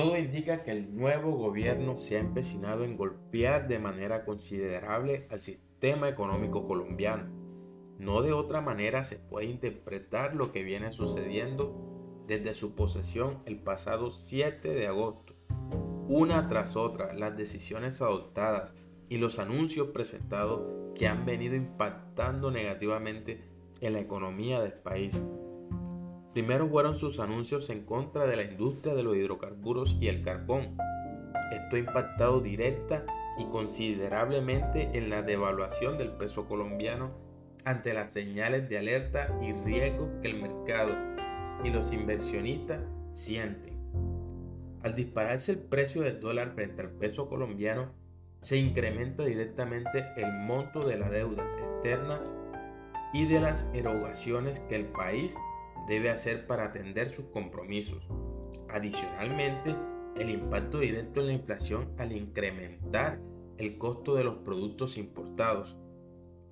Todo indica que el nuevo gobierno se ha empecinado en golpear de manera considerable al sistema económico colombiano. No de otra manera se puede interpretar lo que viene sucediendo desde su posesión el pasado 7 de agosto. Una tras otra, las decisiones adoptadas y los anuncios presentados que han venido impactando negativamente en la economía del país. Primero fueron sus anuncios en contra de la industria de los hidrocarburos y el carbón. Esto ha impactado directa y considerablemente en la devaluación del peso colombiano ante las señales de alerta y riesgo que el mercado y los inversionistas sienten. Al dispararse el precio del dólar frente al peso colombiano, se incrementa directamente el monto de la deuda externa y de las erogaciones que el país debe hacer para atender sus compromisos. Adicionalmente, el impacto directo en la inflación al incrementar el costo de los productos importados.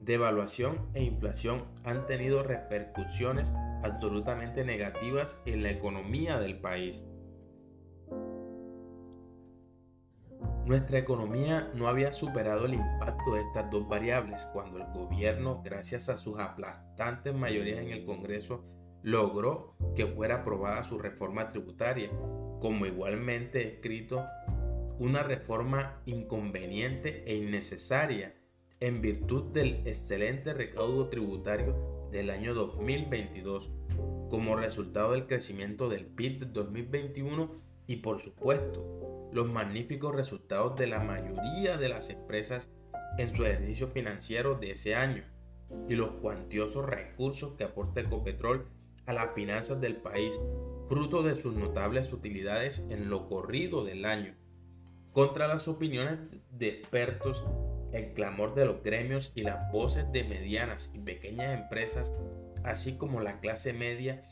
Devaluación e inflación han tenido repercusiones absolutamente negativas en la economía del país. Nuestra economía no había superado el impacto de estas dos variables cuando el gobierno, gracias a sus aplastantes mayorías en el Congreso, logró que fuera aprobada su reforma tributaria, como igualmente escrito una reforma inconveniente e innecesaria en virtud del excelente recaudo tributario del año 2022, como resultado del crecimiento del PIB de 2021 y por supuesto los magníficos resultados de la mayoría de las empresas en su ejercicio financiero de ese año y los cuantiosos recursos que aporta Ecopetrol a las finanzas del país, fruto de sus notables utilidades en lo corrido del año. Contra las opiniones de expertos, el clamor de los gremios y las voces de medianas y pequeñas empresas, así como la clase media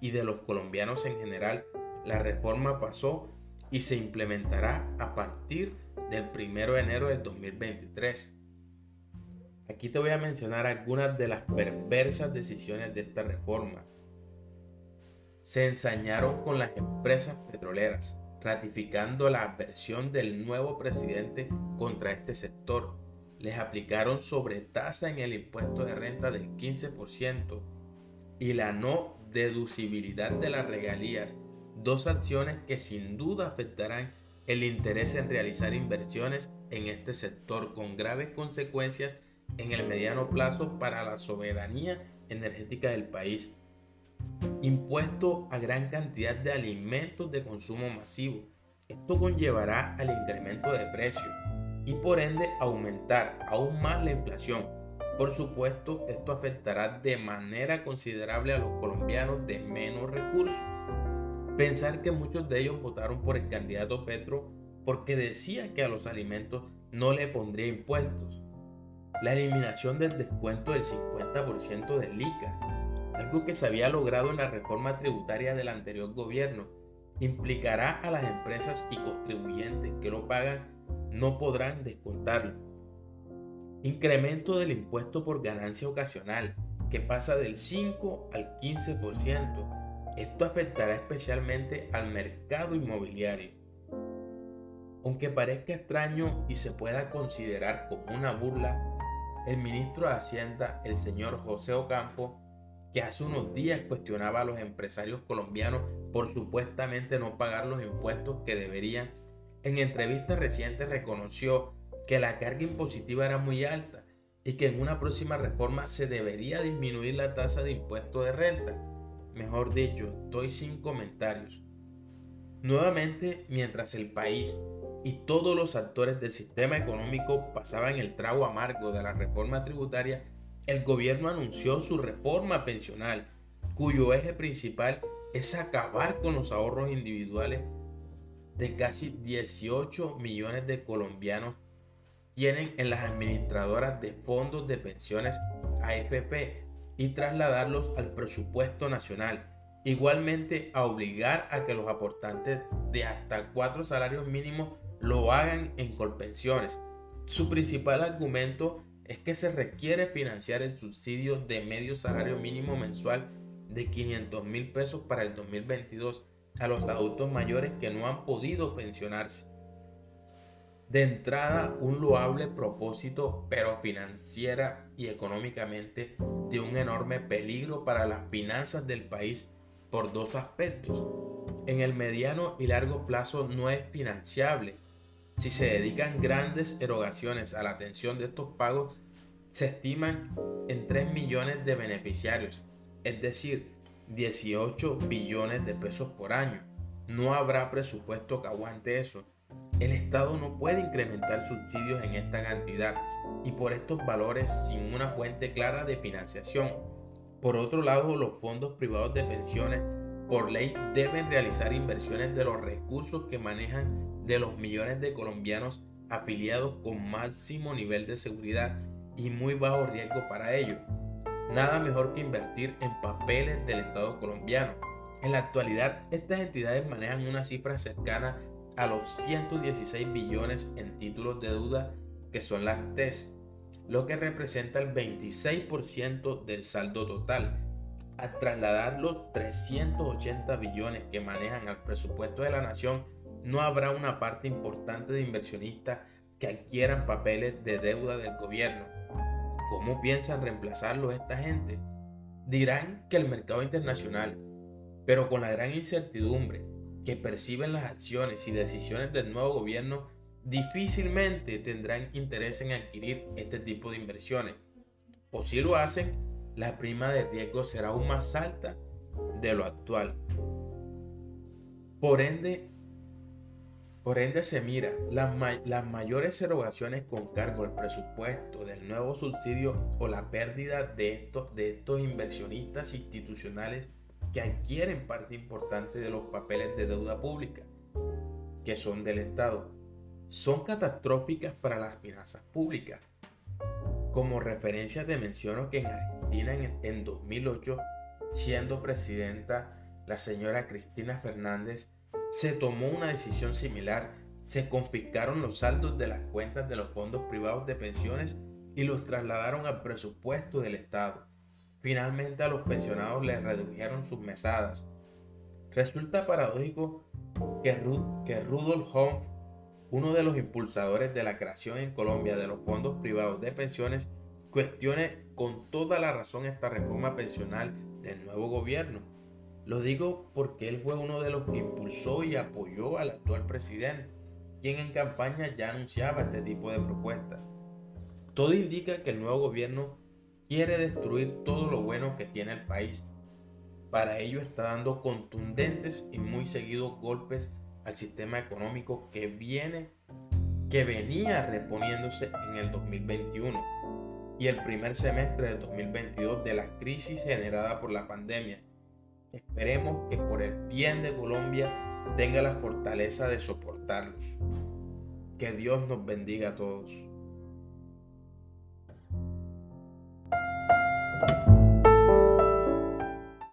y de los colombianos en general, la reforma pasó y se implementará a partir del 1 de enero del 2023. Aquí te voy a mencionar algunas de las perversas decisiones de esta reforma se ensañaron con las empresas petroleras, ratificando la adversión del nuevo presidente contra este sector. Les aplicaron sobretasa en el impuesto de renta del 15% y la no deducibilidad de las regalías, dos acciones que sin duda afectarán el interés en realizar inversiones en este sector con graves consecuencias en el mediano plazo para la soberanía energética del país impuesto a gran cantidad de alimentos de consumo masivo. Esto conllevará al incremento de precios y por ende aumentar aún más la inflación. Por supuesto, esto afectará de manera considerable a los colombianos de menos recursos. Pensar que muchos de ellos votaron por el candidato Petro porque decía que a los alimentos no le pondría impuestos. La eliminación del descuento del 50% del ICA algo que se había logrado en la reforma tributaria del anterior gobierno, implicará a las empresas y contribuyentes que lo pagan no podrán descontarlo. Incremento del impuesto por ganancia ocasional, que pasa del 5 al 15%. Esto afectará especialmente al mercado inmobiliario. Aunque parezca extraño y se pueda considerar como una burla, el ministro de Hacienda, el señor José Ocampo, que hace unos días cuestionaba a los empresarios colombianos por supuestamente no pagar los impuestos que deberían, en entrevistas recientes reconoció que la carga impositiva era muy alta y que en una próxima reforma se debería disminuir la tasa de impuesto de renta. Mejor dicho, estoy sin comentarios. Nuevamente, mientras el país y todos los actores del sistema económico pasaban el trago amargo de la reforma tributaria, el gobierno anunció su reforma pensional, cuyo eje principal es acabar con los ahorros individuales de casi 18 millones de colombianos tienen en las administradoras de fondos de pensiones AFP y trasladarlos al presupuesto nacional. Igualmente a obligar a que los aportantes de hasta cuatro salarios mínimos lo hagan en colpensiones. Su principal argumento es que se requiere financiar el subsidio de medio salario mínimo mensual de 500 mil pesos para el 2022 a los adultos mayores que no han podido pensionarse. De entrada, un loable propósito, pero financiera y económicamente de un enorme peligro para las finanzas del país por dos aspectos. En el mediano y largo plazo no es financiable. Si se dedican grandes erogaciones a la atención de estos pagos, se estiman en 3 millones de beneficiarios, es decir, 18 billones de pesos por año. No habrá presupuesto que aguante eso. El Estado no puede incrementar subsidios en esta cantidad y por estos valores sin una fuente clara de financiación. Por otro lado, los fondos privados de pensiones por ley deben realizar inversiones de los recursos que manejan de los millones de colombianos afiliados con máximo nivel de seguridad y muy bajo riesgo para ello. Nada mejor que invertir en papeles del Estado colombiano. En la actualidad, estas entidades manejan una cifra cercana a los 116 billones en títulos de deuda que son las TES, lo que representa el 26% del saldo total. Al trasladar los 380 billones que manejan al presupuesto de la nación, no habrá una parte importante de inversionistas que adquieran papeles de deuda del gobierno ¿Cómo piensan reemplazarlo esta gente? Dirán que el mercado internacional, pero con la gran incertidumbre que perciben las acciones y decisiones del nuevo gobierno, difícilmente tendrán interés en adquirir este tipo de inversiones. O si lo hacen, la prima de riesgo será aún más alta de lo actual. Por ende, por ende se mira las, las mayores erogaciones con cargo al presupuesto del nuevo subsidio o la pérdida de estos, de estos inversionistas institucionales que adquieren parte importante de los papeles de deuda pública que son del Estado son catastróficas para las finanzas públicas. Como referencia te menciono que en Argentina en, en 2008, siendo presidenta la señora Cristina Fernández, se tomó una decisión similar. Se confiscaron los saldos de las cuentas de los fondos privados de pensiones y los trasladaron al presupuesto del Estado. Finalmente a los pensionados les redujeron sus mesadas. Resulta paradójico que, Rudolf Home, uno de los impulsadores de la creación en Colombia de los fondos privados de pensiones, cuestione con toda la razón esta reforma pensional del nuevo gobierno lo digo porque él fue uno de los que impulsó y apoyó al actual presidente, quien en campaña ya anunciaba este tipo de propuestas. Todo indica que el nuevo gobierno quiere destruir todo lo bueno que tiene el país. Para ello está dando contundentes y muy seguidos golpes al sistema económico que viene que venía reponiéndose en el 2021 y el primer semestre del 2022 de la crisis generada por la pandemia Esperemos que por el bien de Colombia tenga la fortaleza de soportarlos. Que Dios nos bendiga a todos.